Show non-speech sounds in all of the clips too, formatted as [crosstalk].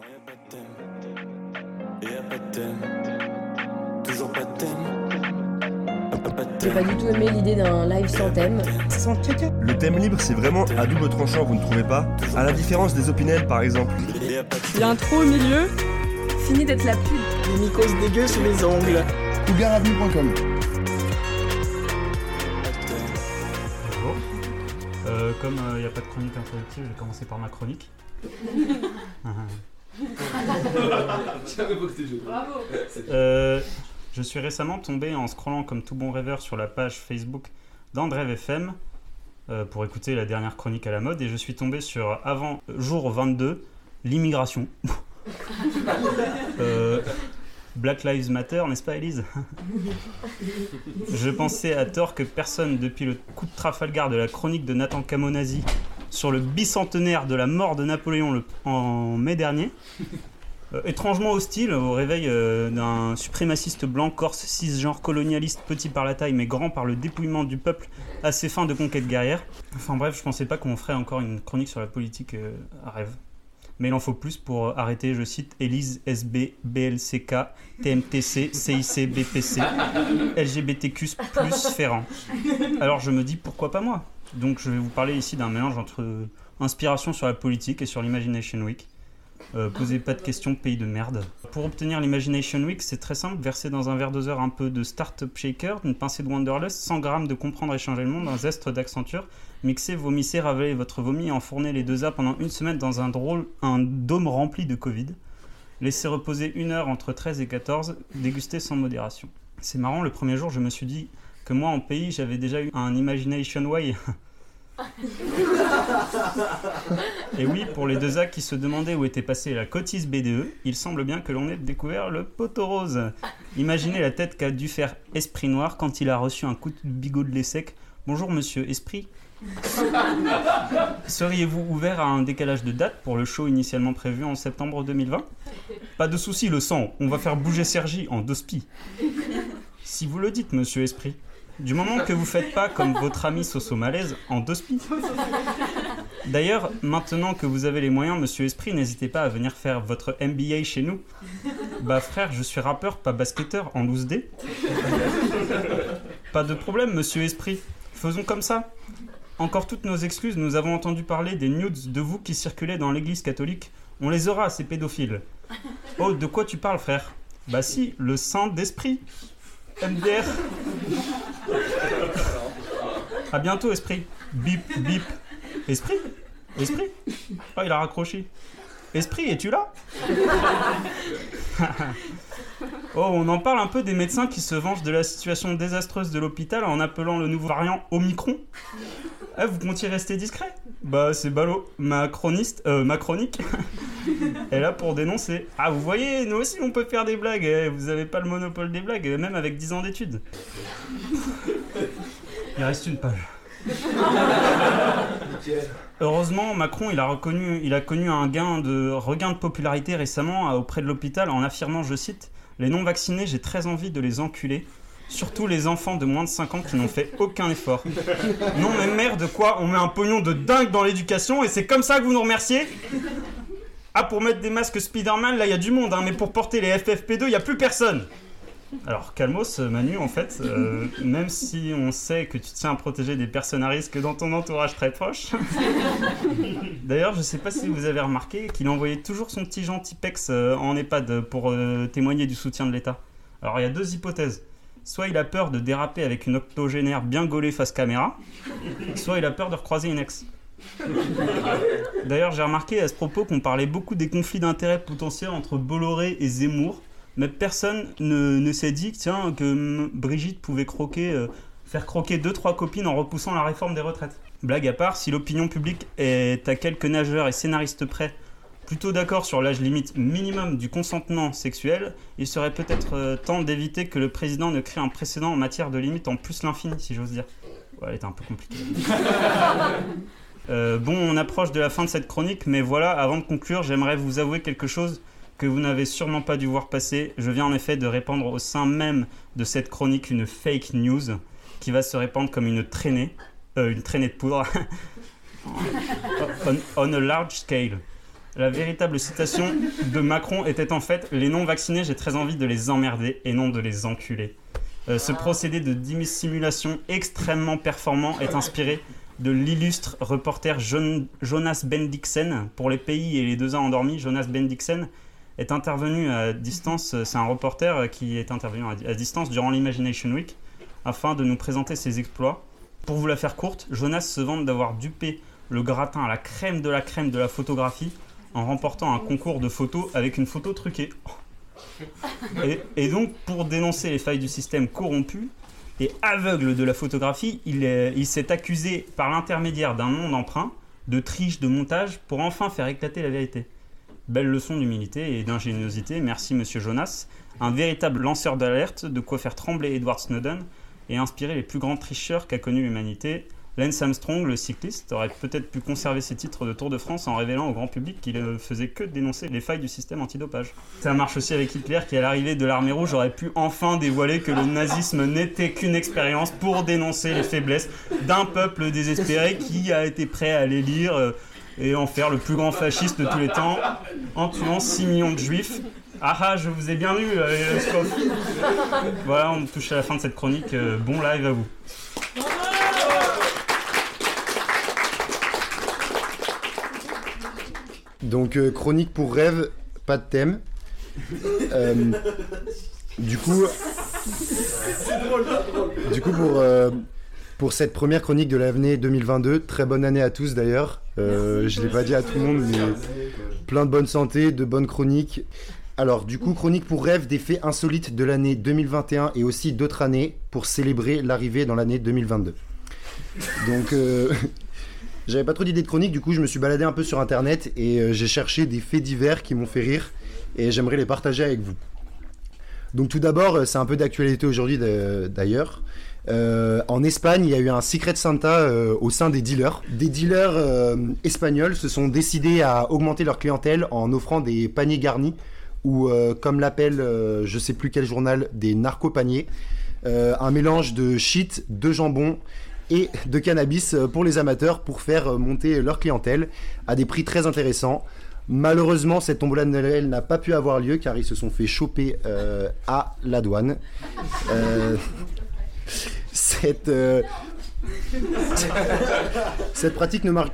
Non, y a pas de thème. Pas de thème. Toujours pas de thème. J'ai pas du tout aimé l'idée d'un live sans thème. Sans caca. Le thème libre, c'est vraiment à double tranchant, vous ne trouvez pas À la différence des opinels, par exemple. Trou au milieu. Fini d'être la pub. Des mycoses dégueu sous les ongles. Bonjour. Euh, comme il n'y a pas de chronique introductive, je vais commencer par ma chronique. [laughs] [laughs] Euh, je suis récemment tombé en scrollant comme tout bon rêveur sur la page Facebook d'André FM euh, pour écouter la dernière chronique à la mode et je suis tombé sur avant jour 22 l'immigration. [laughs] Euh, Black Lives Matter, n'est-ce pas Elise? Je pensais à tort que personne depuis le coup de Trafalgar de la chronique de Nathan Camonasi sur le bicentenaire de la mort de Napoléon le- en mai dernier, [laughs] euh, étrangement hostile au réveil euh, d'un suprémaciste blanc corse cisgenre colonialiste petit par la taille mais grand par le dépouillement du peuple à ses fins de conquête guerrière. Enfin bref, je pensais pas qu'on ferait encore une chronique sur la politique euh, à rêve. Mais il en faut plus pour arrêter, je cite, Élise SB, BLCK, TMTC, CIC, BPC, LGBTQ plus Ferrand. Alors je me dis pourquoi pas moi? Donc je vais vous parler ici d'un mélange entre inspiration sur la politique et sur l'Imagination Week. Euh, posez pas de questions, pays de merde. Pour obtenir l'Imagination Week, c'est très simple, versez dans un verre doseur un peu de Startup Shaker, une pincée de Wanderlust, 100 grammes de Comprendre et changer le monde, un zeste d'Accenture, mixez, vomissez, ravalez votre vomi et enfournez les deux A pendant une semaine dans un drôle, un dôme rempli de Covid. Laissez reposer une heure entre 13 et 14, dégustez sans modération. C'est marrant, le premier jour, je me suis dit que moi, en pays, j'avais déjà eu un Imagination Way. [laughs] Et oui, pour les deux A qui se demandaient où était passée la cotise BDE, il semble bien que l'on ait découvert le poteau rose. Imaginez la tête qu'a dû faire Esprit Noir quand il a reçu un coup de bigot de lait sec. Bonjour monsieur Esprit. Seriez-vous ouvert à un décalage de date pour le show initialement prévu en septembre 2020 Pas de souci, le sang, on va faire bouger Sergi en deux spies. Si vous le dites, monsieur Esprit. Du moment que vous faites pas comme votre ami Soso Malaise en deux. D'ailleurs, maintenant que vous avez les moyens, monsieur Esprit, n'hésitez pas à venir faire votre MBA chez nous. Bah frère, je suis rappeur, pas basketteur, en loose D. Pas de problème, monsieur Esprit. Faisons comme ça. Encore toutes nos excuses, nous avons entendu parler des nudes de vous qui circulaient dans l'église catholique. On les aura, ces pédophiles. Oh, de quoi tu parles, frère? Bah si, le saint d'esprit. MDR. À bientôt, esprit. Bip, bip. Esprit? Esprit? Oh, il a raccroché. Esprit, es-tu là? [laughs] Oh, on en parle un peu des médecins qui se vengent de la situation désastreuse de l'hôpital en appelant le nouveau variant Omicron. Ah, vous comptiez rester discret? Bah, c'est ballot. Ma chroniste, euh, ma chronique [laughs] est là pour dénoncer. Ah, vous voyez, nous aussi on peut faire des blagues. eh, Vous avez pas le monopole des blagues, même avec 10 ans d'études. Il reste une page. Heureusement, Macron, il a, reconnu, il a connu un gain de regain de popularité récemment euh, auprès de l'hôpital en affirmant, je cite, Les non-vaccinés, j'ai très envie de les enculer. Surtout les enfants de moins de 5 ans qui n'ont fait aucun effort. Non mais merde, quoi On met un pognon de dingue dans l'éducation et c'est comme ça que vous nous remerciez? Ah, pour mettre des masques Spider-Man, là, il y a du monde, hein, mais pour porter les FFP2, il n'y a plus personne alors, calmos, Manu, en fait, euh, même si on sait que tu tiens à protéger des personnes à risque dans ton entourage très proche. D'ailleurs, je sais pas si vous avez remarqué qu'il envoyait toujours son petit gentil pex euh, en EHPAD pour euh, témoigner du soutien de l'État. Alors, il y a deux hypothèses. Soit il a peur de déraper avec une octogénaire bien gaulée face caméra, soit il a peur de recroiser une ex. D'ailleurs, j'ai remarqué à ce propos qu'on parlait beaucoup des conflits d'intérêts potentiels entre Bolloré et Zemmour, mais personne ne, s'est dit tiens, que Brigitte pouvait croquer, euh, faire croquer deux trois copines en repoussant la réforme des retraites. Blague à part, si l'opinion publique est à quelques nageurs et scénaristes près plutôt d'accord sur l'âge limite minimum du consentement sexuel, il serait peut-être euh, temps d'éviter que le président ne crée un précédent en matière de limite en plus l'infini, si j'ose dire. Ouais, elle était un peu compliquée. [laughs] Euh, bon, on approche de la fin de cette chronique, mais voilà, avant de conclure, j'aimerais vous avouer quelque chose que vous n'avez sûrement pas dû voir passer. Je viens en effet de répandre au sein même de cette chronique une fake news qui va se répandre comme une traînée, euh, une traînée de poudre, [laughs] on, on a large scale. La véritable citation de Macron était en fait Les non-vaccinés, j'ai très envie de les emmerder et non de les enculer. Euh, ce procédé de dissimulation extrêmement performant est inspiré de l'illustre reporter Jon- Jonas Bendixen. Pour les pays et les deux ans endormis, Jonas Bendixen est intervenu à distance. C'est un reporter qui est intervenu à distance durant l'Imagination Week afin de nous présenter ses exploits. Pour vous la faire courte, Jonas se vante d'avoir dupé le gratin à la crème de la crème de la photographie en remportant un concours de photos avec une photo truquée. [laughs] Et, et donc, pour dénoncer les failles du système corrompu et aveugle de la photographie, il est- il s'est accusé par l'intermédiaire d'un nom d'emprunt, de triche, de montage, pour enfin faire éclater la vérité. Belle leçon d'humilité et d'ingéniosité, merci monsieur Jonas. Un véritable lanceur d'alerte, de quoi faire trembler Edward Snowden et inspirer les plus grands tricheurs qu'a connu l'humanité. Lance Armstrong, le cycliste, aurait peut-être pu conserver ses titres de Tour de France en révélant au grand public qu'il ne faisait que dénoncer les failles du système antidopage. Ça marche aussi avec Hitler qui, à l'arrivée de l'armée rouge, aurait pu enfin dévoiler que le nazisme n'était qu'une expérience pour dénoncer les faiblesses d'un peuple désespéré qui a été prêt à les lire euh, et en faire le plus grand fasciste de tous les temps en tuant 6 millions de juifs. Ah ah, je vous ai bien lu, euh. Voilà, on touche à la fin de cette chronique. euh, bon live à vous. Donc euh, chronique pour rêve, pas de thème. Euh, du coup, du coup pour euh, pour cette première chronique de l'année 2022, très bonne année à tous d'ailleurs. Je l'ai pas dit à tout le monde, mais plein de bonne santé, de bonnes chroniques. Alors du coup, chronique pour rêve des faits insolites de l'année 2021 et aussi d'autres années pour célébrer l'arrivée dans l'année 2022. Donc J'avais pas trop d'idées de chronique, du coup je me suis baladé un peu sur internet et euh, j'ai cherché des faits divers qui m'ont fait rire et j'aimerais les partager avec vous. Donc tout d'abord, euh, c'est un peu d'actualité aujourd'hui d'ailleurs. Euh, en Espagne, il y a eu un Secret Santa au sein des dealers. Des dealers espagnols se sont décidés à augmenter leur clientèle en offrant des paniers garnis ou comme l'appelle je sais plus quel journal, des narco-paniers. Un mélange de shit, de jambon et de cannabis euh, pour les amateurs pour faire euh, monter leur clientèle à des prix très intéressants. Malheureusement, cette tombola de Noël n'a pas pu avoir lieu car ils se sont fait choper euh, à la douane. [laughs] [laughs] Cette, pratique ne marche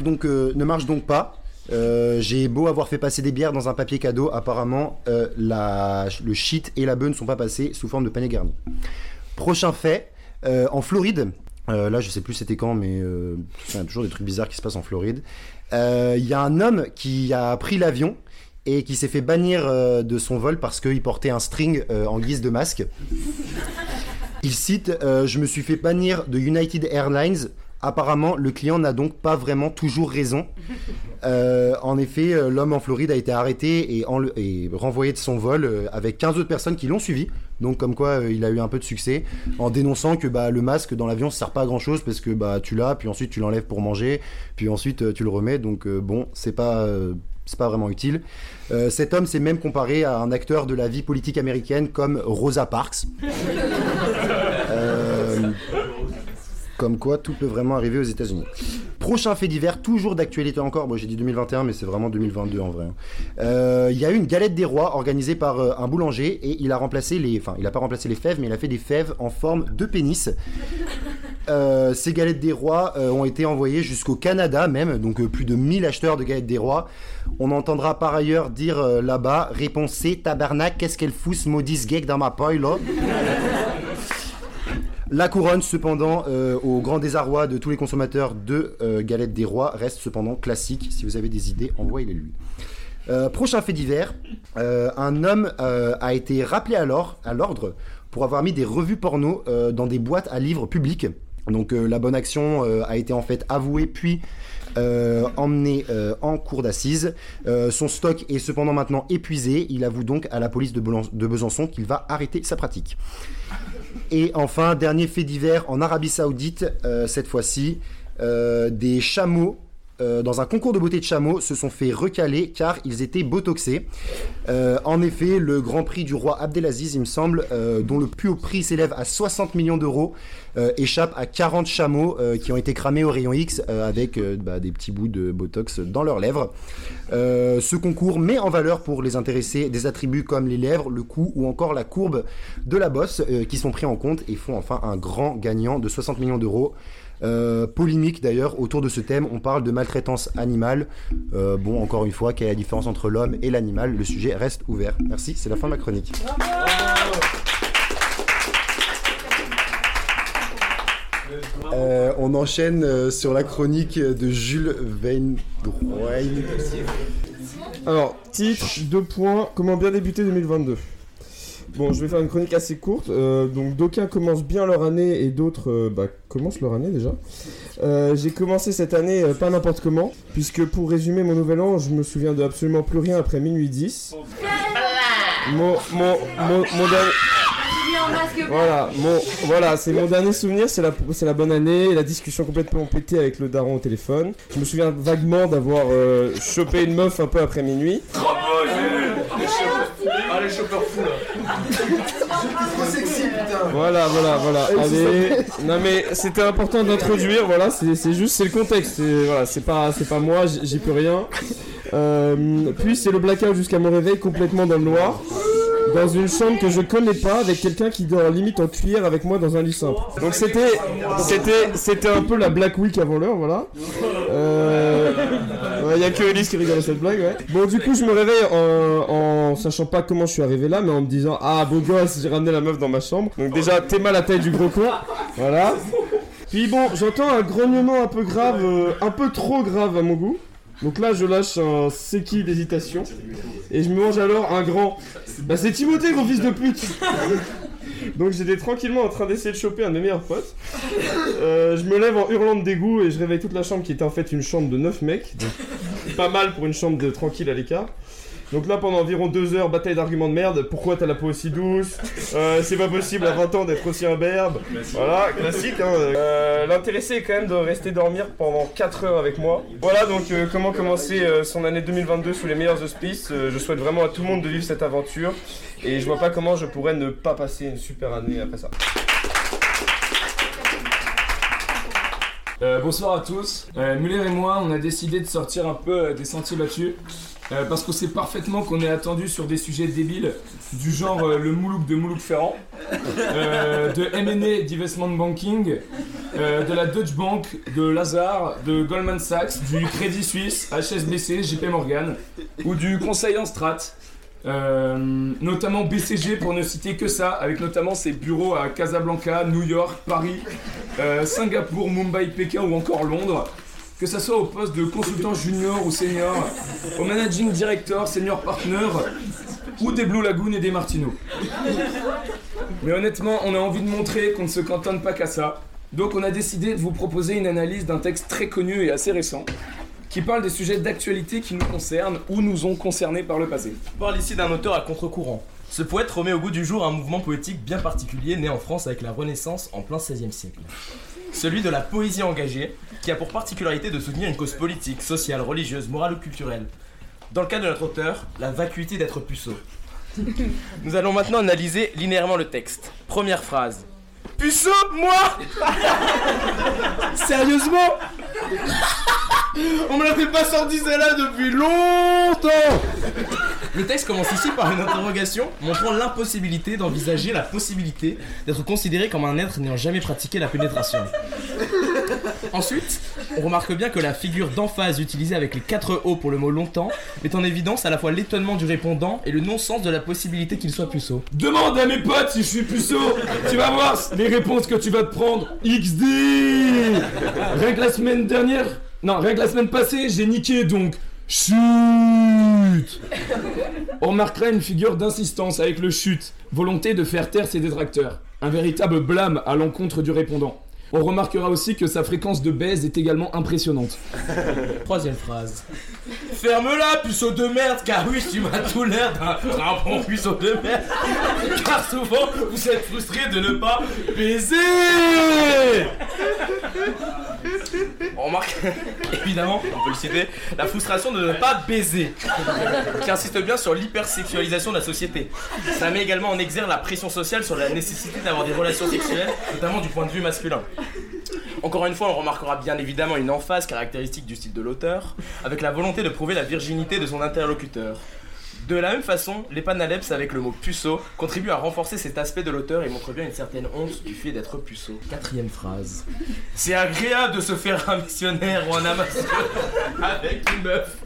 donc, pas. J'ai beau avoir fait passer des bières dans un papier cadeau, apparemment le shit et la bœuf ne sont pas passés sous forme de panier garni. Prochain fait, en Floride, euh, là je sais plus c'était quand, mais il y a toujours des trucs bizarres qui se passent en Floride. Euh, Il y a un homme qui a pris l'avion et qui s'est fait bannir euh, de son vol parce qu'il portait un string en guise de masque. Il cite Je me suis fait bannir de United Airlines. Apparemment, le client n'a donc pas vraiment toujours raison. En effet, l'homme en Floride a été arrêté et, renvoyé de son vol avec 15 autres personnes qui l'ont suivi. Donc, comme quoi, euh, il a eu un peu de succès en dénonçant que bah, le masque dans l'avion ne sert pas à grand chose parce que bah, tu l'as, puis ensuite tu l'enlèves pour manger, puis ensuite euh, tu le remets. Donc, euh, bon, c'est pas. c'est pas vraiment utile. Euh, cet homme s'est même comparé à un acteur de la vie politique américaine comme Rosa Parks. [laughs] Euh, comme quoi, tout peut vraiment arriver aux États-Unis. Prochain fait divers, toujours d'actualité encore. Bon, j'ai dit 2021, mais c'est vraiment 2022 en vrai. Euh, Il y a eu une galette des rois organisée par euh, un boulanger et il a remplacé les. Enfin, il n'a pas remplacé les fèves, mais il a fait des fèves en forme de pénis. [laughs] Euh, ces galettes des rois ont été envoyées jusqu'au Canada même, donc plus de 1000 acheteurs de galettes des rois. On entendra par ailleurs dire là-bas, réponse C, tabarnak, qu'est-ce qu'elle fout ce maudit geek dans ma là? [laughs] La couronne, cependant, euh, au grand désarroi de tous les consommateurs de euh, galettes des rois, reste cependant classique. Si vous avez des idées, envoyez-les lui. Euh, prochain fait divers, un homme a été rappelé à l'or- à l'ordre pour avoir mis des revues porno dans des boîtes à livres publiques. Donc la bonne action a été en fait avouée puis euh, emmenée euh, en cour d'assises. Son stock est cependant maintenant épuisé. Il avoue donc à la police de Besançon qu'il va arrêter sa pratique. Et enfin, dernier fait divers en Arabie Saoudite, euh, cette fois-ci, euh, des chameaux euh, dans un concours de beauté de chameau, se sont fait recaler car ils étaient botoxés. Euh, en effet, le Grand Prix du roi Abdelaziz, il me semble, euh, dont le plus haut prix s'élève à 60 millions d'euros, échappe à 40 chameaux qui ont été cramés au rayon X avec bah, des petits bouts de botox dans leurs lèvres. Ce concours met en valeur pour les intéressés des attributs comme les lèvres, le cou ou encore la courbe de la bosse qui sont pris en compte et font enfin un grand gagnant de 60 millions d'euros. Euh, polémique d'ailleurs autour de ce thème, on parle de maltraitance animale. Euh, bon, encore une fois, quelle est la différence entre l'homme et l'animal? Le sujet reste ouvert. Merci, c'est la fin de ma chronique. Euh, on enchaîne sur la chronique de Jules Weinrein. Alors, titre, deux points, comment bien débuter 2022 Bon, je vais faire une chronique assez courte. Euh, donc, d'aucuns commencent bien leur année et d'autres euh, bah, commencent leur année déjà. Euh, J'ai commencé cette année euh, pas n'importe comment, puisque pour résumer mon nouvel an, je me souviens de absolument plus rien après minuit 10. Mon, mon, mon, dernier... Voilà, mon, voilà, c'est mon dernier souvenir, c'est la, c'est la bonne année, la discussion complètement pétée avec le daron au téléphone. Je me souviens vaguement d'avoir chopé une meuf un peu après minuit. Voilà, voilà, voilà. Allez. Non mais c'était important d'introduire. Voilà, c'est juste, c'est le contexte. C'est voilà, c'est pas, c'est pas moi, j'y j'y peux rien. Euh, puis c'est le blackout jusqu'à mon réveil complètement dans le noir. Dans une chambre que je connais pas, avec quelqu'un qui dort limite en cuillère avec moi dans un lit simple. Donc c'était, c'était, c'était un peu la Black Week avant l'heure, voilà. Euh, Il y a que Elise qui rigole à cette blague, ouais. Bon, du coup, je me réveille en, sachant pas comment je suis arrivé là, mais en me disant Ah, beau gosse, j'ai ramené la meuf dans ma chambre. Donc, déjà, t'es mal la taille du gros con. Voilà. Puis bon, j'entends un grognement un peu grave, euh, un peu trop grave à mon goût. Donc là, je lâche un qui d'hésitation. Et je me mange alors un grand. Bah, c'est Timothée, gros fils de pute Donc j'étais tranquillement en train d'essayer de choper un de mes meilleurs potes. Euh, je me lève en hurlant de dégoût et je réveille toute la chambre qui était en fait une chambre de 9 mecs. Donc, pas mal pour une chambre de tranquille à l'écart. Donc là pendant environ deux heures, bataille d'arguments de merde. Pourquoi t'as la peau aussi douce Euh, C'est pas possible à 20 ans d'être aussi imberbe. Voilà, classique. Hein. Euh, L'intéressé est quand même de rester dormir pendant 4 heures avec moi. Voilà donc euh, comment commencer euh, son année 2022 sous les meilleurs auspices. Euh, je souhaite vraiment à tout le monde de vivre cette aventure. Et je vois pas comment je pourrais ne pas passer une super année après ça. Euh, bonsoir à tous. Euh, Muller et moi, on a décidé de sortir un peu euh, des sentiers battus. Euh, parce qu'on sait parfaitement qu'on est attendu sur des sujets débiles du genre euh, le Moulouk de Moulouk Ferrand, euh, de M&A d'Investment Banking, de la Deutsche Bank, de Lazare, de Goldman Sachs, du Crédit Suisse, HSBC, JP Morgan, ou du Conseil en Strat. Notamment BCG pour ne citer que ça, avec notamment ses bureaux à Casablanca, New York, Paris, Singapour, Mumbai, Pékin ou encore Londres. Que ça soit au poste de consultant junior ou senior, au managing director, senior partner, ou des Blue Lagoon et des Martineaux. Mais honnêtement, on a envie de montrer qu'on ne se cantonne pas qu'à ça. Donc on a décidé de vous proposer une analyse d'un texte très connu et assez récent, qui parle des sujets d'actualité qui nous concernent ou nous ont concernés par le passé. On parle ici d'un auteur à contre-courant. Ce poète remet au goût du jour un mouvement poétique bien particulier né en France avec la Renaissance en plein XVIe siècle. Celui de la poésie engagée, qui a pour particularité de soutenir une cause politique, sociale, religieuse, morale ou culturelle. Dans le cas de notre auteur, la vacuité d'être puceau. Nous allons maintenant analyser linéairement le texte. Première phrase. Puceau, moi [laughs] Sérieusement On me la fait pas sortir celle-là depuis longtemps Le texte commence ici par une interrogation montrant l'impossibilité d'envisager la possibilité d'être considéré comme un être n'ayant jamais pratiqué la pénétration. [laughs] Ensuite, on remarque bien que la figure d'emphase utilisée avec les 4 O pour le mot longtemps met en évidence à la fois l'étonnement du répondant et le non-sens de la possibilité qu'il soit puceau. Demande à mes potes si je suis puceau Tu vas voir les réponses que tu vas te prendre XD Rien que la semaine dernière Non, rien que la semaine passée, j'ai niqué donc Chut On remarquera une figure d'insistance avec le chut, volonté de faire taire ses détracteurs. Un véritable blâme à l'encontre du répondant. On remarquera aussi que sa fréquence de baise est également impressionnante. [laughs] Troisième phrase. Ferme-la, puceau de merde, car oui, tu m'as tout l'air d'un bon puceau de merde. Car souvent, vous êtes frustré de ne pas baiser. On remarque, évidemment, on peut le citer, la frustration de ne pas baiser, qui insiste bien sur l'hypersexualisation de la société. Ça met également en exergue la pression sociale sur la nécessité d'avoir des relations sexuelles, notamment du point de vue masculin. Encore une fois, on remarquera bien évidemment une emphase caractéristique du style de l'auteur, avec la volonté de prouver la virginité de son interlocuteur. De la même façon, les avec le mot puceau contribuent à renforcer cet aspect de l'auteur et montrent bien une certaine honte du fait d'être puceau. Quatrième phrase. C'est agréable de se faire [laughs] un missionnaire ou un amateur avec une meuf.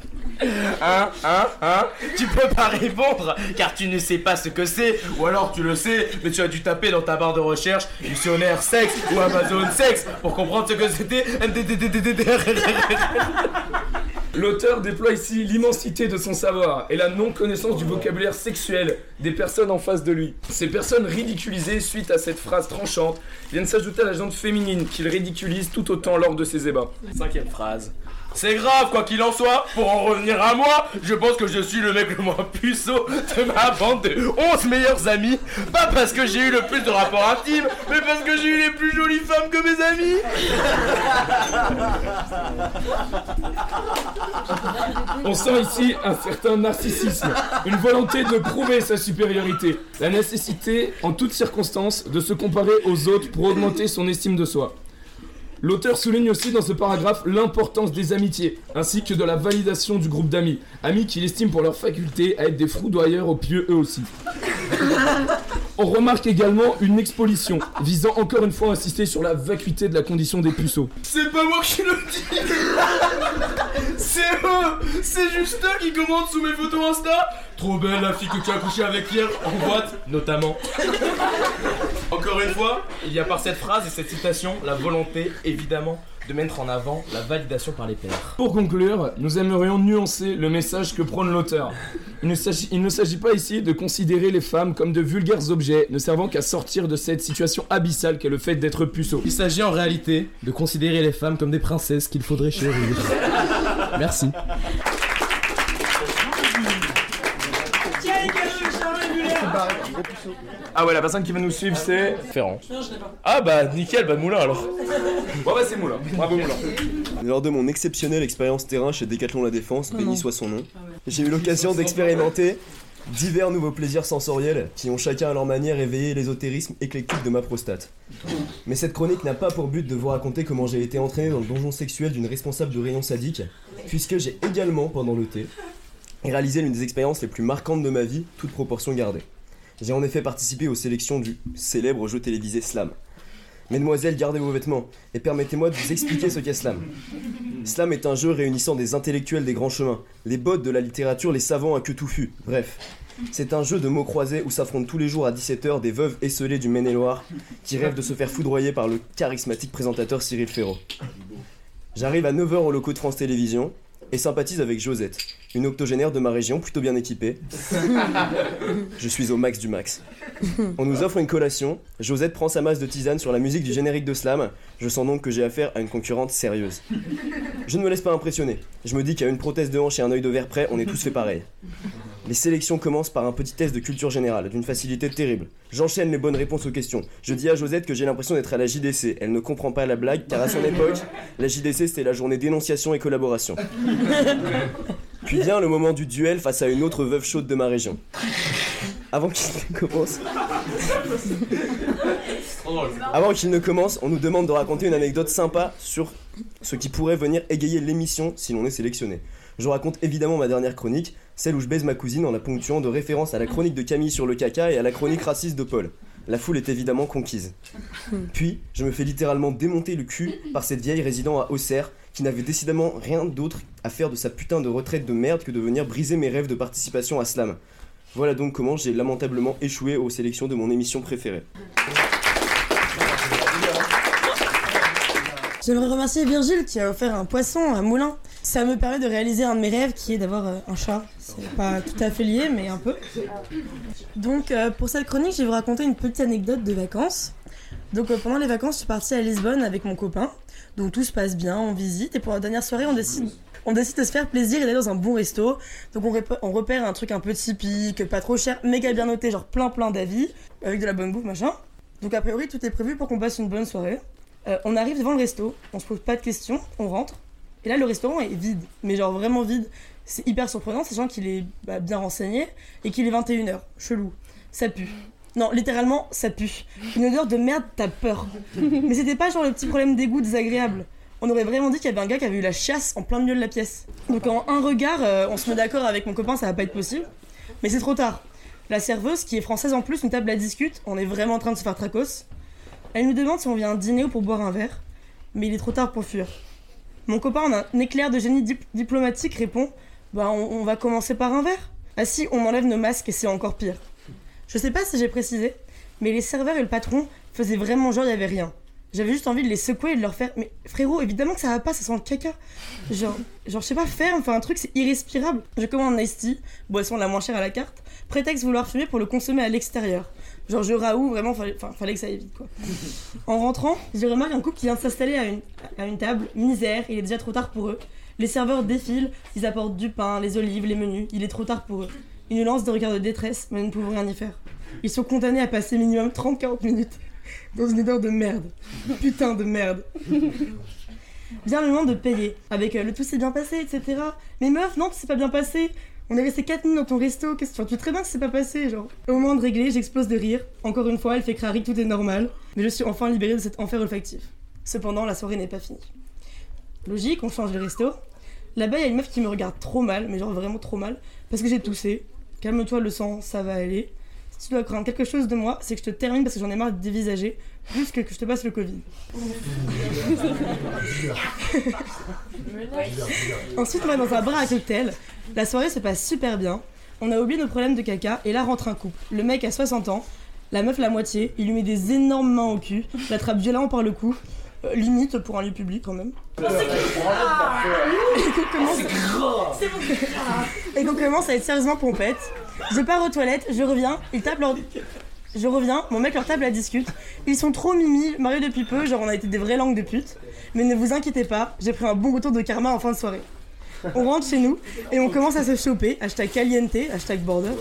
Hein, hein, hein Tu peux pas répondre car tu ne sais pas ce que c'est, ou alors tu le sais, mais tu as dû taper dans ta barre de recherche missionnaire sexe ou Amazon sexe pour comprendre ce que c'était. L'auteur déploie ici l'immensité de son savoir et la non-connaissance du vocabulaire sexuel des personnes en face de lui. Ces personnes ridiculisées suite à cette phrase tranchante viennent s'ajouter à la gente féminine qu'il ridiculise tout autant lors de ses ébats. Cinquième phrase. C'est grave, quoi qu'il en soit, pour en revenir à moi, je pense que je suis le mec le moins puceau de ma bande de 11 meilleurs amis. Pas parce que j'ai eu le plus de rapports intimes, mais parce que j'ai eu les plus jolies femmes que mes amis. On sent ici un certain narcissisme, une volonté de prouver sa supériorité, la nécessité, en toutes circonstances, de se comparer aux autres pour augmenter son estime de soi. L'auteur souligne aussi dans ce paragraphe l'importance des amitiés, ainsi que de la validation du groupe d'amis, amis qu'il estime pour leur faculté à être des froudoyeurs aux pieux eux aussi. On remarque également une exposition, visant encore une fois à insister sur la vacuité de la condition des puceaux. C'est pas moi qui le dis C'est eux. C'est juste eux qui commentent sous mes photos Insta. Trop belle la fille que tu as couché avec hier, en boîte, notamment. Encore une fois, il y a par cette phrase et cette citation la volonté, évidemment, de mettre en avant la validation par les pairs. Pour conclure, nous aimerions nuancer le message que prône l'auteur. Il ne s'agit- il ne s'agit pas ici de considérer les femmes comme de vulgaires objets ne servant qu'à sortir de cette situation abyssale qu'est le fait d'être puceau. Il s'agit en réalité de considérer les femmes comme des princesses qu'il faudrait chérir. [laughs] Merci. Ah ouais, la personne qui va nous suivre c'est... Ferrand. Ah bah nickel, bah Moulin alors. Bon bah c'est Moulin, bravo Moulin. Lors de mon exceptionnelle expérience terrain chez Decathlon La Défense, béni soit son nom, j'ai eu l'occasion d'expérimenter divers nouveaux plaisirs sensoriels qui ont chacun à leur manière éveillé l'ésotérisme éclectique de ma prostate. Mais cette chronique n'a pas pour but de vous raconter comment j'ai été entraîné dans le donjon sexuel d'une responsable de rayon sadique, puisque j'ai également, pendant le thé, réalisé l'une des expériences les plus marquantes de ma vie, toute proportion gardée. J'ai en effet participé aux sélections du célèbre jeu télévisé Slam. Mesdemoiselles, gardez vos vêtements et permettez-moi de vous expliquer ce qu'est Slam. Slam est un jeu réunissant des intellectuels des grands chemins, les bottes de la littérature, les savants à queue touffue, bref. C'est un jeu de mots croisés où s'affrontent tous les jours à 17h des veuves esselées du Maine-et-Loire qui rêvent de se faire foudroyer par le charismatique présentateur Cyril Ferraud. J'arrive à 9h au locaux de France Télévisions et sympathise avec Josette, une octogénaire de ma région plutôt bien équipée. [laughs] Je suis au max du max. On nous offre une collation, Josette prend sa masse de tisane sur la musique du générique de slam, je sens donc que j'ai affaire à une concurrente sérieuse. Je ne me laisse pas impressionner, je me dis qu'à une prothèse de hanche et un œil de verre près, on est tous fait pareil. Les sélections commencent par un petit test de culture générale, d'une facilité terrible. J'enchaîne les bonnes réponses aux questions. Je dis à Josette que j'ai l'impression d'être à la JDC. Elle ne comprend pas la blague, car à son [laughs] époque, la JDC c'était la journée dénonciation et collaboration. [laughs] Puis vient le moment du duel face à une autre veuve chaude de ma région. Avant qu'il ne commence. [laughs] Avant qu'il ne commence, on nous demande de raconter une anecdote sympa sur ce qui pourrait venir égayer l'émission si l'on est sélectionné. Je raconte évidemment ma dernière chronique, celle où je baise ma cousine en la ponctuant de référence à la chronique de Camille sur le caca et à la chronique raciste de Paul. La foule est évidemment conquise. Puis, je me fais littéralement démonter le cul par cette vieille résidant à Auxerre qui n'avait décidément rien d'autre à faire de sa putain de retraite de merde que de venir briser mes rêves de participation à Slam. Voilà donc comment j'ai lamentablement échoué aux sélections de mon émission préférée. J'aimerais remercier Virgile qui a offert un poisson à Moulin. Ça me permet de réaliser un de mes rêves qui est d'avoir euh, un chat. C'est pas tout à fait lié, mais un peu. Donc, euh, pour cette chronique, je vais vous raconter une petite anecdote de vacances. Donc, euh, pendant les vacances, je suis partie à Lisbonne avec mon copain. Donc, tout se passe bien, on visite. Et pour la dernière soirée, on décide On décide de se faire plaisir et d'aller dans un bon resto. Donc on, repère un truc un peu typique, pas trop cher, méga bien noté, genre plein plein d'avis, avec de la bonne bouffe, machin. Donc a priori tout est prévu pour qu'on passe une bonne soirée. On arrive devant le resto, on se pose pas de questions, on rentre. Et là le restaurant est vide, mais genre vraiment vide. C'est hyper surprenant, sachant qu'il est bah, bien renseigné et qu'il est 21h. Chelou. Ça pue. Non, littéralement, ça pue. Une odeur de merde, t'as peur. Mais c'était pas genre le petit problème d'égout désagréable. On aurait vraiment dit qu'il y avait un gars qui avait eu la chasse en plein milieu de la pièce. Donc en un regard, euh, on se met d'accord avec mon copain, ça va pas être possible. Mais c'est trop tard. La serveuse, qui est française en plus, une table à discute, on est vraiment en train de se faire tracos. Elle nous demande si on vient dîner ou pour boire un verre. Mais il est trop tard pour fuir. Mon copain, un éclair de génie dip- diplomatique, répond Bah, on, va commencer par un verre. Ah si, on enlève nos masques et c'est encore pire. Je sais pas si j'ai précisé, mais les serveurs et le patron faisaient vraiment genre il rien. J'avais juste envie de les secouer et de leur faire Mais frérot, évidemment que ça va pas, ça sent le caca. Genre, genre je sais pas, ferme, enfin un truc, c'est irrespirable. Je commande un iced tea, boisson la moins chère à la carte, prétexte vouloir fumer pour le consommer à l'extérieur. Genre je raoue, vraiment, fallait, que ça aille vite quoi. En rentrant, je remarque un couple qui vient s'installer à une, à une table, misère, il est déjà trop tard pour eux. Les serveurs défilent, ils apportent du pain, les olives, les menus, il est trop tard pour eux. Ils nous lancent des regards de détresse, mais nous ne pouvons rien y faire. Ils sont condamnés à passer minimum 30-40 minutes dans une odeur de merde. Putain de merde. Vient le moment de payer, avec euh, le tout s'est bien passé, etc. Mais meuf, non, c'est pas bien passé. On est resté 4 minutes dans ton resto, qu'est-ce que tu très bien que c'est pas passé, genre. Au moment de régler, j'explose de rire. Encore une fois, elle fait crari, tout est normal. Mais je suis enfin libérée de cet enfer olfactif. Cependant, la soirée n'est pas finie. Logique, on change de resto. Là-bas, il y a une meuf qui me regarde trop mal, mais genre vraiment trop mal, parce que j'ai toussé. Calme-toi, le sang, ça va aller. Si tu dois craindre quelque chose de moi, c'est que je te termine parce que j'en ai marre de dévisager, plus que que je te passe le Covid. Ensuite, on va dans un bar à cocktail. La soirée se passe super bien. On a oublié nos problèmes de caca et là rentre un couple. Le mec a 60 ans, la meuf la moitié, il lui met des énormes mains au cul, l'attrape violemment par le cou. Euh, limite pour un lieu public quand même. Et qu'on commence... Et qu'on commence à être sérieusement pompette. Je pars aux toilettes, je reviens, ils tapent leur... Je reviens, mon mec leur table la discute. Ils sont trop mimi, mariés depuis peu, genre on a été des vraies langues de pute. Mais ne vous inquiétez pas, j'ai pris un bon retour de karma en fin de soirée. On rentre chez nous et on commence à se choper, hashtag caliente, hashtag border.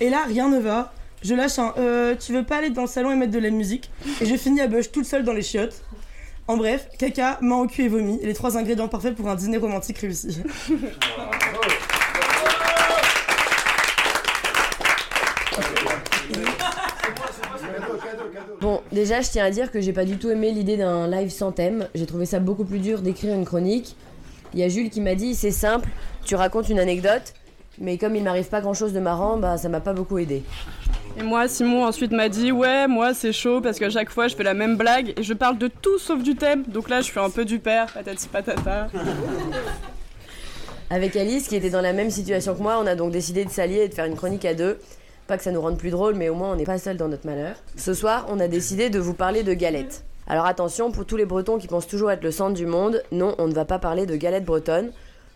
Et là, rien ne va. Je lâche un euh, tu veux pas aller dans le salon et mettre de la musique? Et je finis à bush toute seule dans les chiottes. En bref, caca, main au cul et vomi, les trois ingrédients parfaits pour un dîner romantique réussi. Bon, déjà, je tiens à dire que j'ai pas du tout aimé l'idée d'un live sans thème. J'ai trouvé ça beaucoup plus dur d'écrire une chronique. Il y a Jules qui m'a dit c'est simple, tu racontes une anecdote, mais comme il m'arrive pas grand chose de marrant, bah ça m'a pas beaucoup aidé. Et moi, Simon ensuite m'a dit Ouais, moi c'est chaud parce qu'à chaque fois je fais la même blague et je parle de tout sauf du thème. Donc là, je suis un peu du père, patati patata. Avec Alice, qui était dans la même situation que moi, on a donc décidé de s'allier et de faire une chronique à deux. Pas que ça nous rende plus drôle, mais au moins on n'est pas seul dans notre malheur. Ce soir, on a décidé de vous parler de galettes. Alors attention, pour tous les Bretons qui pensent toujours être le centre du monde, non, on ne va pas parler de galettes bretonnes.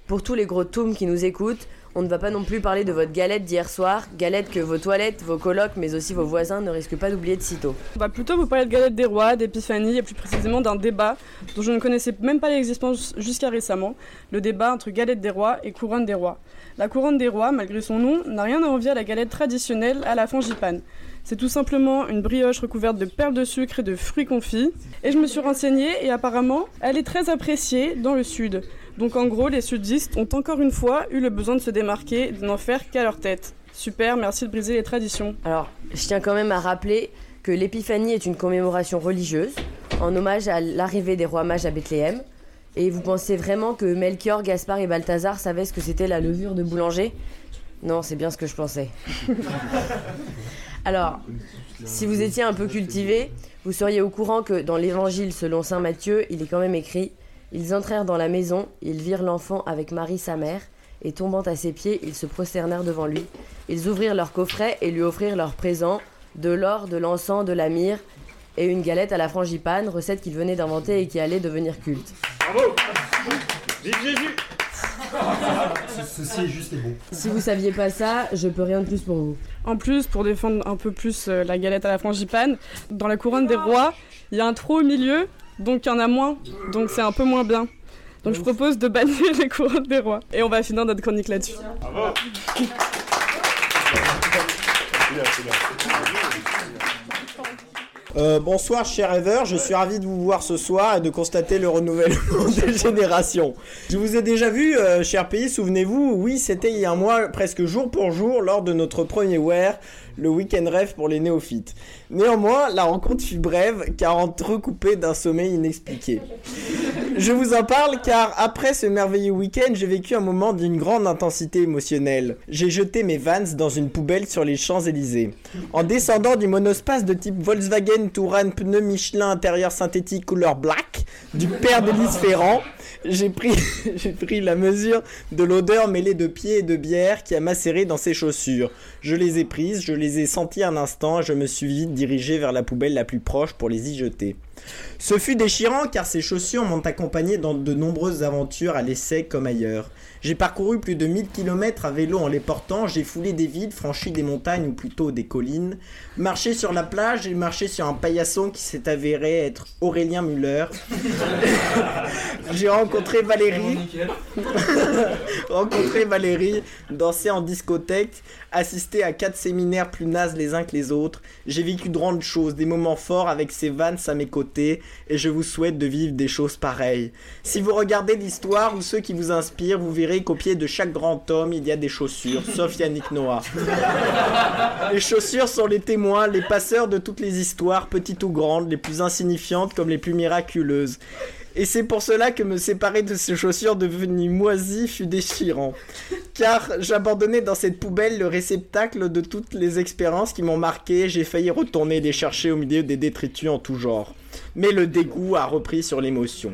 Pour tous les gros toums qui nous écoutent, on ne va pas non plus parler de votre galette d'hier soir, galette que vos toilettes, vos colocs, mais aussi vos voisins ne risquent pas d'oublier de sitôt. On va plutôt vous parler de galette des rois, d'épiphanie et plus précisément d'un débat dont je ne connaissais même pas l'existence jusqu'à récemment, le débat entre galette des rois et couronne des rois. La couronne des rois, malgré son nom, n'a rien à envier à la galette traditionnelle à la frangipane. C'est tout simplement une brioche recouverte de perles de sucre et de fruits confits. Et je me suis renseignée et apparemment, elle est très appréciée dans le sud. Donc en gros, les sudistes ont encore une fois eu le besoin de se démarquer, de n'en faire qu'à leur tête. Super, merci de briser les traditions. Alors, je tiens quand même à rappeler que l'épiphanie est une commémoration religieuse en hommage à l'arrivée des rois mages à Bethléem. Et vous pensez vraiment que Melchior, Gaspard et Balthazar savaient ce que c'était la levure de boulanger? Non, c'est bien ce que je pensais. Alors, si vous étiez un peu cultivé, vous seriez au courant que dans l'évangile selon saint Matthieu, il est quand même écrit Ils entrèrent dans la maison, ils virent l'enfant avec Marie sa mère, et tombant à ses pieds, ils se prosternèrent devant lui. Ils ouvrirent leur coffret et lui offrirent leurs présents de l'or, de l'encens, de la myrrhe et une galette à la frangipane, recette qu'ils venaient d'inventer et qui allait devenir culte. Bravo Vive Jésus Ceci est juste et bon. Si vous saviez pas ça, je peux rien de plus pour vous. En plus, pour défendre un peu plus euh, la galette à la frangipane, dans la couronne des rois, il y a un trou au milieu, donc il y en a moins, donc c'est un peu moins bien. Donc je propose de bannir les couronnes des rois. Et on va finir notre chronique là-dessus. Bravo. Euh, bonsoir chers rêveurs, je suis ravi de vous voir ce soir et de constater le renouvellement [laughs] des générations. Je vous ai déjà vu, euh, cher pays, souvenez-vous, oui c'était il y a un mois, presque jour pour jour, lors de notre premier wear, le week-end rêve pour les néophytes. Néanmoins, la rencontre fut brève car entrecoupée d'un sommeil inexpliqué. Je vous en parle car après ce merveilleux week-end, j'ai vécu un moment d'une grande intensité émotionnelle. J'ai jeté mes vans dans une poubelle sur les Champs-Élysées. En descendant du monospace de type Volkswagen Touran pneu Michelin intérieur synthétique couleur black du père d'Élise Ferrand, j'ai pris, [laughs] pris la mesure de l'odeur mêlée de pieds et de bière qui a macéré dans ses chaussures. Je les ai prises, je les ai senties un instant, je me suis vite dirigé vers la poubelle la plus proche pour les y jeter. Ce fut déchirant car ces chaussures m'ont accompagné dans de nombreuses aventures à l'essai comme ailleurs. J'ai parcouru plus de 1000 km à vélo en les portant, j'ai foulé des villes, franchi des montagnes ou plutôt des collines, marché sur la plage, j'ai marché sur un paillasson qui s'est avéré être Aurélien Muller. [laughs] j'ai rencontré Valérie, [laughs] rencontré Valérie, dansé en discothèque, assisté à quatre séminaires plus nazes les uns que les autres. J'ai vécu de grandes choses, des moments forts avec ces vannes à mes côtés, et je vous souhaite de vivre des choses pareilles. Si vous regardez l'histoire ou ceux qui vous inspirent, vous verrez qu'au pied de chaque grand homme, il y a des chaussures, [laughs] sauf Yannick Noah. Les chaussures sont les témoins, les passeurs de toutes les histoires, petites ou grandes, les plus insignifiantes comme les plus miraculeuses. Et c'est pour cela que me séparer de ces chaussures devenues moisies fut déchirant. Car j'abandonnais dans cette poubelle le réceptacle de toutes les expériences qui m'ont marqué, j'ai failli retourner les chercher au milieu des détritus en tout genre. Mais le dégoût a repris sur l'émotion.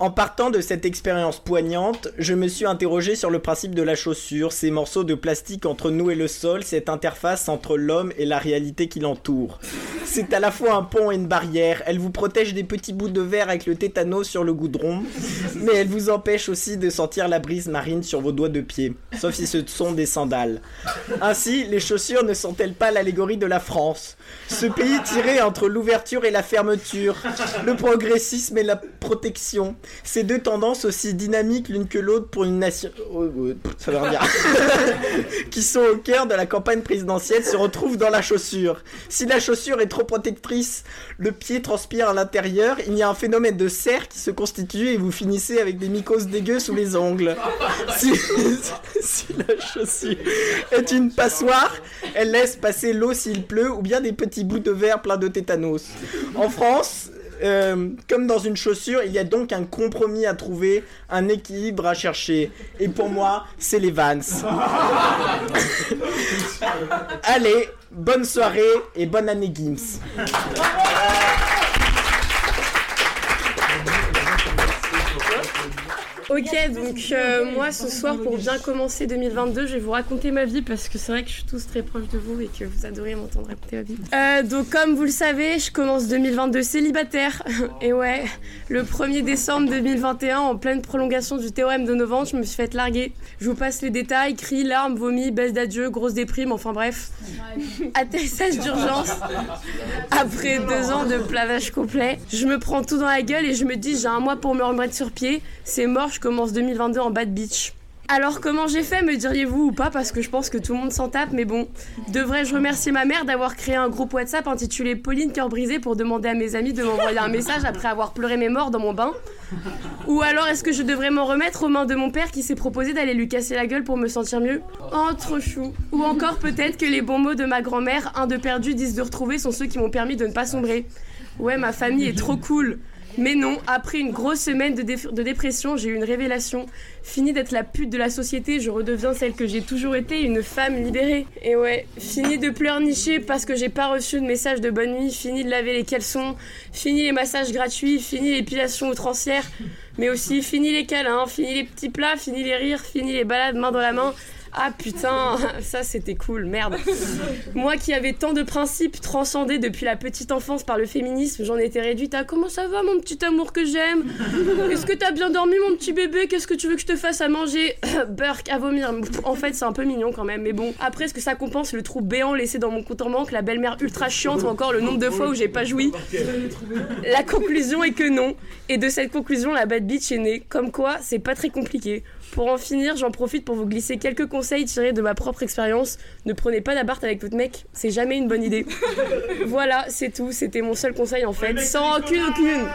En partant de cette expérience poignante, je me suis interrogé sur le principe de la chaussure, ces morceaux de plastique entre nous et le sol, cette interface entre l'homme et la réalité qui l'entoure. C'est à la fois un pont et une barrière, elle vous protège des petits bouts de verre avec le tétanos sur le goudron, mais elle vous empêche aussi de sentir la brise marine sur vos doigts de pied, sauf si ce sont des sandales. Ainsi, les chaussures ne sont-elles pas l'allégorie de la France? Ce pays tiré entre l'ouverture et la fermeture, le progressisme et la protection, ces deux tendances aussi dynamiques l'une que l'autre pour une nation. oh, oh, ça veut rien dire. qui sont au cœur de la campagne présidentielle se retrouvent dans la chaussure. Si la chaussure est trop protectrice, le pied transpire à l'intérieur, il y a un phénomène de serre qui se constitue et vous finissez avec des mycoses dégueux sous les ongles. [laughs] Si, [laughs] si la chaussure est une passoire, elle laisse passer l'eau s'il pleut ou bien des petits bouts de verre pleins de tétanos. En France, euh, comme dans une chaussure, il y a donc un compromis à trouver, un équilibre à chercher. Et pour moi, c'est les Vans. [laughs] Allez, bonne soirée et bonne année Gims. Ok, donc euh, moi ce soir pour bien commencer 2022, je vais vous raconter ma vie parce que c'est vrai que je suis tous très proche de vous et que vous adorez m'entendre raconter ma vie. Euh, donc comme vous le savez, je commence 2022 célibataire. [laughs] Et ouais, le 1er décembre 2021, en pleine prolongation du théorème de novembre, je me suis fait larguer. Je vous passe les détails, cris, larmes, vomi, baisse d'adieu, grosse déprime, enfin bref. Atterrissage d'urgence. Après deux ans de planage complet, je me prends tout dans la gueule et je me dis j'ai un mois pour me remettre sur pied. C'est mort, je commence 2022 en bad beach. Alors comment j'ai fait, me diriez-vous ou pas Parce que je pense que tout le monde s'en tape, mais bon. Devrais-je remercier ma mère d'avoir créé un groupe WhatsApp intitulé Pauline Cœur Brisé pour demander à mes amis de m'envoyer un message après avoir pleuré mes morts dans mon bain Ou alors est-ce que je devrais m'en remettre aux mains de mon père qui s'est proposé d'aller lui casser la gueule pour me sentir mieux? Oh, trop chou Ou encore peut-être que les bons mots de ma grand-mère, un de perdu, dix de retrouver, sont ceux qui m'ont permis de ne pas sombrer. Ouais, ma famille est trop cool mais non, après une grosse semaine de, dé- de dépression, j'ai eu une révélation. Fini d'être la pute de la société, je redeviens celle que j'ai toujours été, une femme libérée. Et ouais, fini de pleurnicher parce que j'ai pas reçu de message de bonne nuit, fini de laver les caleçons, fini les massages gratuits, fini l'épilation outrancière, mais aussi fini les câlins, fini les petits plats, fini les rires, fini les balades main dans la main Ah putain, ça c'était cool, merde. Moi qui avais tant de principes transcendés depuis la petite enfance par le féminisme, j'en étais réduite à comment ça va mon petit amour que j'aime? Est-ce que t'as bien dormi mon petit bébé? Qu'est-ce que tu veux que je te fasse à manger? [coughs] Burk, à vomir. En fait c'est un peu mignon quand même, mais bon. Après est-ce que ça compense le trou béant laissé dans mon compte en banque, la belle-mère ultra chiante ou encore le nombre de fois où j'ai pas joui? La conclusion est que non. Et de cette conclusion, la bad bitch est née. Comme quoi, c'est pas très compliqué. Pour en finir, j'en profite pour vous glisser quelques conseils tirés de ma propre expérience. Ne prenez pas d'appart avec votre mec, c'est jamais une bonne idée. [laughs] voilà, c'est tout. C'était mon seul conseil en fait, sans aucune aucune.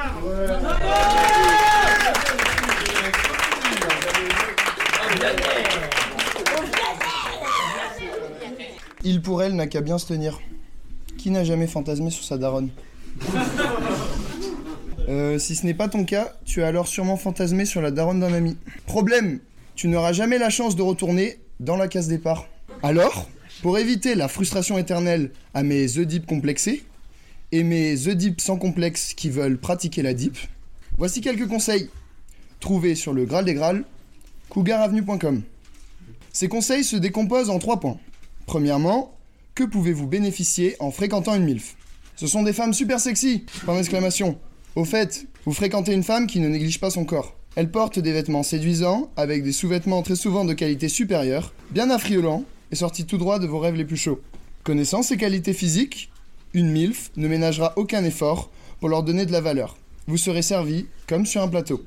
Il pour elle n'a qu'à bien se tenir. Qui n'a jamais fantasmé sur sa daronne? [laughs] Euh, si ce n'est pas ton cas, tu as alors sûrement fantasmé sur la daronne d'un ami. Problème, tu n'auras jamais la chance de retourner dans la case départ. Alors, pour éviter la frustration éternelle à mes Oedipe complexés et mes Oedipe sans complexe qui veulent pratiquer la dip, voici quelques conseils trouvés sur le Graal des Graals, cougaravenue.com. Ces conseils se décomposent en trois points. Premièrement, que pouvez-vous bénéficier en fréquentant une MILF? Ce sont des femmes super sexy, point d'exclamation. Au fait, vous fréquentez une femme qui ne néglige pas son corps. Elle porte des vêtements séduisants, avec des sous-vêtements très souvent de qualité supérieure, bien affriolants et sortis tout droit de vos rêves les plus chauds. Connaissant ses qualités physiques, une MILF ne ménagera aucun effort pour leur donner de la valeur. Vous serez servi comme sur un plateau.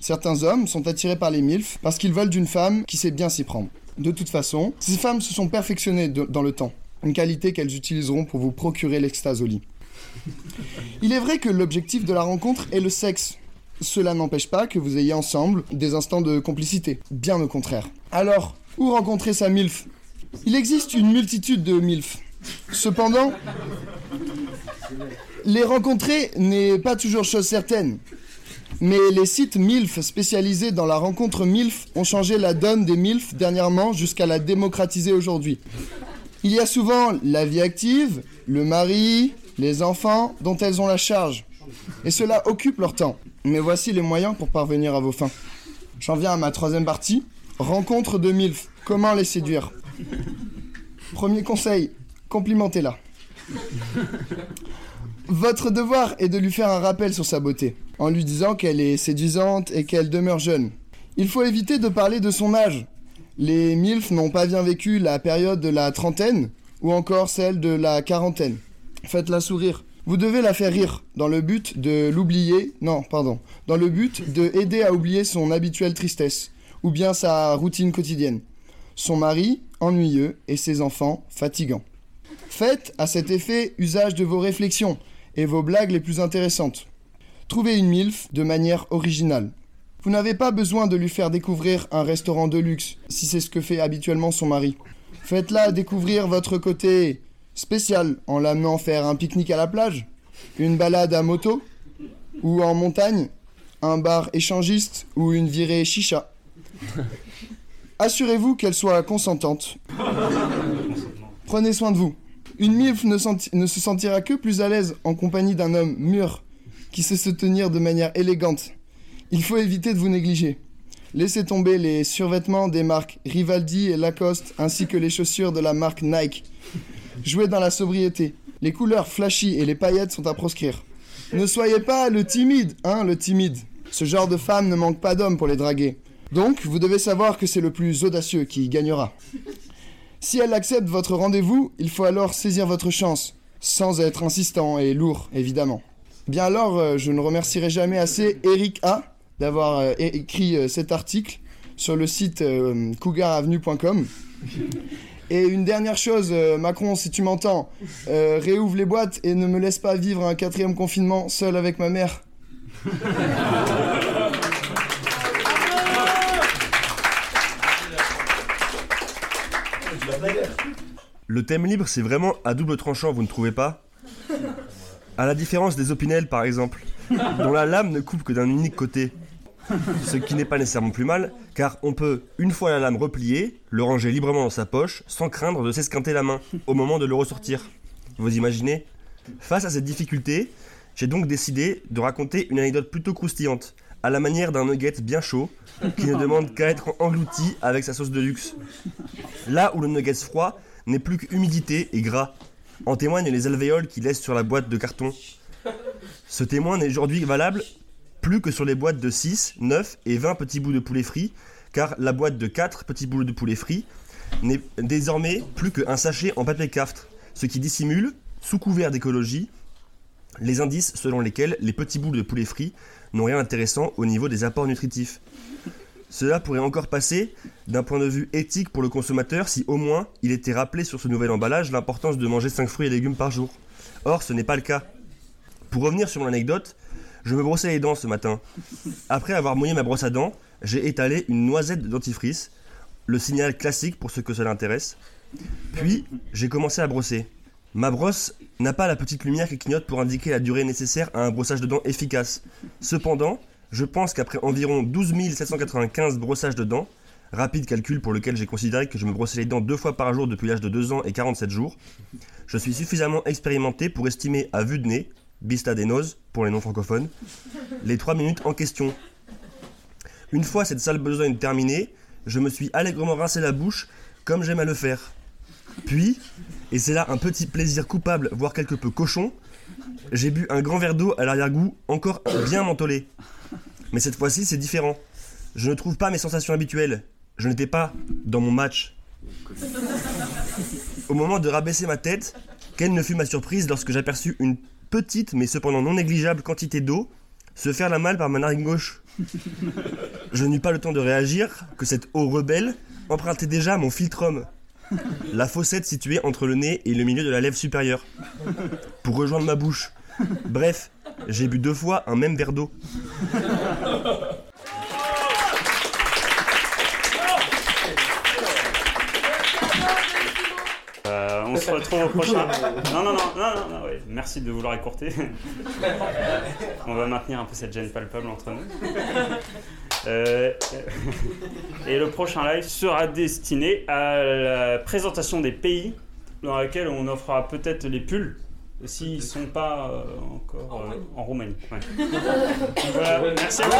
Certains hommes sont attirés par les MILF parce qu'ils veulent d'une femme qui sait bien s'y prendre. De toute façon, ces femmes se sont perfectionnées dans le temps, une qualité qu'elles utiliseront pour vous procurer l'extase au lit. Il est vrai que l'objectif de la rencontre est le sexe. Cela n'empêche pas que vous ayez ensemble des instants de complicité, bien au contraire. Alors, où rencontrer sa MILF? Il existe une multitude de MILF. Cependant, les rencontrer n'est pas toujours chose certaine. Mais les sites MILF spécialisés dans la rencontre MILF ont changé la donne des MILF dernièrement jusqu'à la démocratiser aujourd'hui. Il y a souvent la vie active, le mari, les enfants dont elles ont la charge. Et cela occupe leur temps. Mais voici les moyens pour parvenir à vos fins. J'en viens à ma troisième partie. Rencontre de MILF. Comment les séduire? Premier conseil, complimentez-la. Votre devoir est de lui faire un rappel sur sa beauté, en lui disant qu'elle est séduisante et qu'elle demeure jeune. Il faut éviter de parler de son âge. Les MILF n'ont pas bien vécu la période de la trentaine ou encore celle de la quarantaine. Faites-la sourire. Vous devez la faire rire dans le but de l'oublier, non, pardon, dans le but de aider à oublier son habituelle tristesse ou bien sa routine quotidienne. Son mari, ennuyeux, et ses enfants, fatigants. Faites à cet effet usage de vos réflexions et vos blagues les plus intéressantes. Trouvez une MILF de manière originale. Vous n'avez pas besoin de lui faire découvrir un restaurant de luxe, si c'est ce que fait habituellement son mari. Faites-la découvrir votre côté spécial en l'amenant faire un pique-nique à la plage, une balade à moto, ou en montagne, un bar échangiste ou une virée chicha. [laughs] Assurez-vous qu'elle soit consentante. Prenez soin de vous. Une MILF ne, ne se sentira que plus à l'aise en compagnie d'un homme mûr qui sait se tenir de manière élégante. Il faut éviter de vous négliger. Laissez tomber les survêtements des marques Rivaldi et Lacoste ainsi que les chaussures de la marque Nike. Jouez dans la sobriété. Les couleurs flashy et les paillettes sont à proscrire. Ne soyez pas le timide, hein, le timide. Ce genre de femme ne manque pas d'hommes pour les draguer. Donc, vous devez savoir que c'est le plus audacieux qui gagnera. Si elle accepte votre rendez-vous, il faut alors saisir votre chance, sans être insistant et lourd, évidemment. Bien alors, euh, je ne remercierai jamais assez Eric A d'avoir euh, écrit euh, cet article sur le site cougaravenue.com. Et une dernière chose, euh, Macron, si tu m'entends, euh, réouvre les boîtes et ne me laisse pas vivre un quatrième confinement seul avec ma mère. Le thème libre, c'est vraiment à double tranchant, vous ne trouvez pas? À la différence des opinels, par exemple, dont la lame ne coupe que d'un unique côté. Ce qui n'est pas nécessairement plus mal, car on peut, une fois la lame repliée, le ranger librement dans sa poche, sans craindre de s'esquinter la main au moment de le ressortir. Vous imaginez? Face à cette difficulté, j'ai donc décidé de raconter une anecdote plutôt croustillante, à la manière d'un nugget bien chaud qui ne demande qu'à être englouti avec sa sauce de luxe. Là où le nugget froid n'est plus qu'humidité et gras. En témoignent les alvéoles qui laissent sur la boîte de carton. Ce témoin n'est aujourd'hui valable plus que sur les boîtes de 6, 9 et 20 petits bouts de poulet frit, car la boîte de 4 petits bouts de poulet frit n'est désormais plus qu'un sachet en papier kaftre, ce qui dissimule, sous couvert d'écologie, les indices selon lesquels les petits bouts de poulet frit n'ont rien d'intéressant au niveau des apports nutritifs. Cela pourrait encore passer d'un point de vue éthique pour le consommateur si au moins il était rappelé sur ce nouvel emballage l'importance de manger 5 fruits et légumes par jour. Or, ce n'est pas le cas. Pour revenir sur mon anecdote, je me brossais les dents ce matin. Après avoir mouillé ma brosse à dents, j'ai étalé une noisette de dentifrice, le signal classique pour ceux que cela intéresse. Puis, j'ai commencé à brosser. Ma brosse n'a pas la petite lumière qui clignote pour indiquer la durée nécessaire à un brossage de dents efficace. Cependant, je pense qu'après environ 12 795 brossages de dents, rapide calcul pour lequel j'ai considéré que je me brossais les dents deux fois par jour depuis l'âge de 2 ans et 47 jours, je suis suffisamment expérimenté pour estimer à vue de nez, bista des noses pour les non francophones, les 3 minutes en question. Une fois cette sale besogne terminée, je me suis allègrement rincé la bouche comme j'aime à le faire. Puis, et c'est là un petit plaisir coupable, voire quelque peu cochon, j'ai bu un grand verre d'eau à l'arrière-goût encore bien mentholé. Mais cette fois-ci, c'est différent. Je ne trouve pas mes sensations habituelles. Je n'étais pas dans mon match. Au moment de rabaisser ma tête, quelle ne fut ma surprise lorsque j'aperçus une petite mais cependant non négligeable quantité d'eau se faire la malle par ma narine gauche. Je n'eus pas le temps de réagir que cette eau rebelle empruntait déjà mon filtrum, la fossette située entre le nez et le milieu de la lèvre supérieure, pour rejoindre ma bouche. Bref, j'ai bu deux fois un même verre d'eau. On se retrouve au prochain. [laughs] Non, non, non, non, non, non, ouais. merci de vouloir écourter. [laughs] on va maintenir un peu cette gêne palpable entre nous. [laughs] Euh, et le prochain live sera destiné à la présentation des pays dans lesquels on offrira peut-être les pulls s'ils ne sont pas euh, encore euh, en Roumanie. Ouais. Voilà, merci à vous.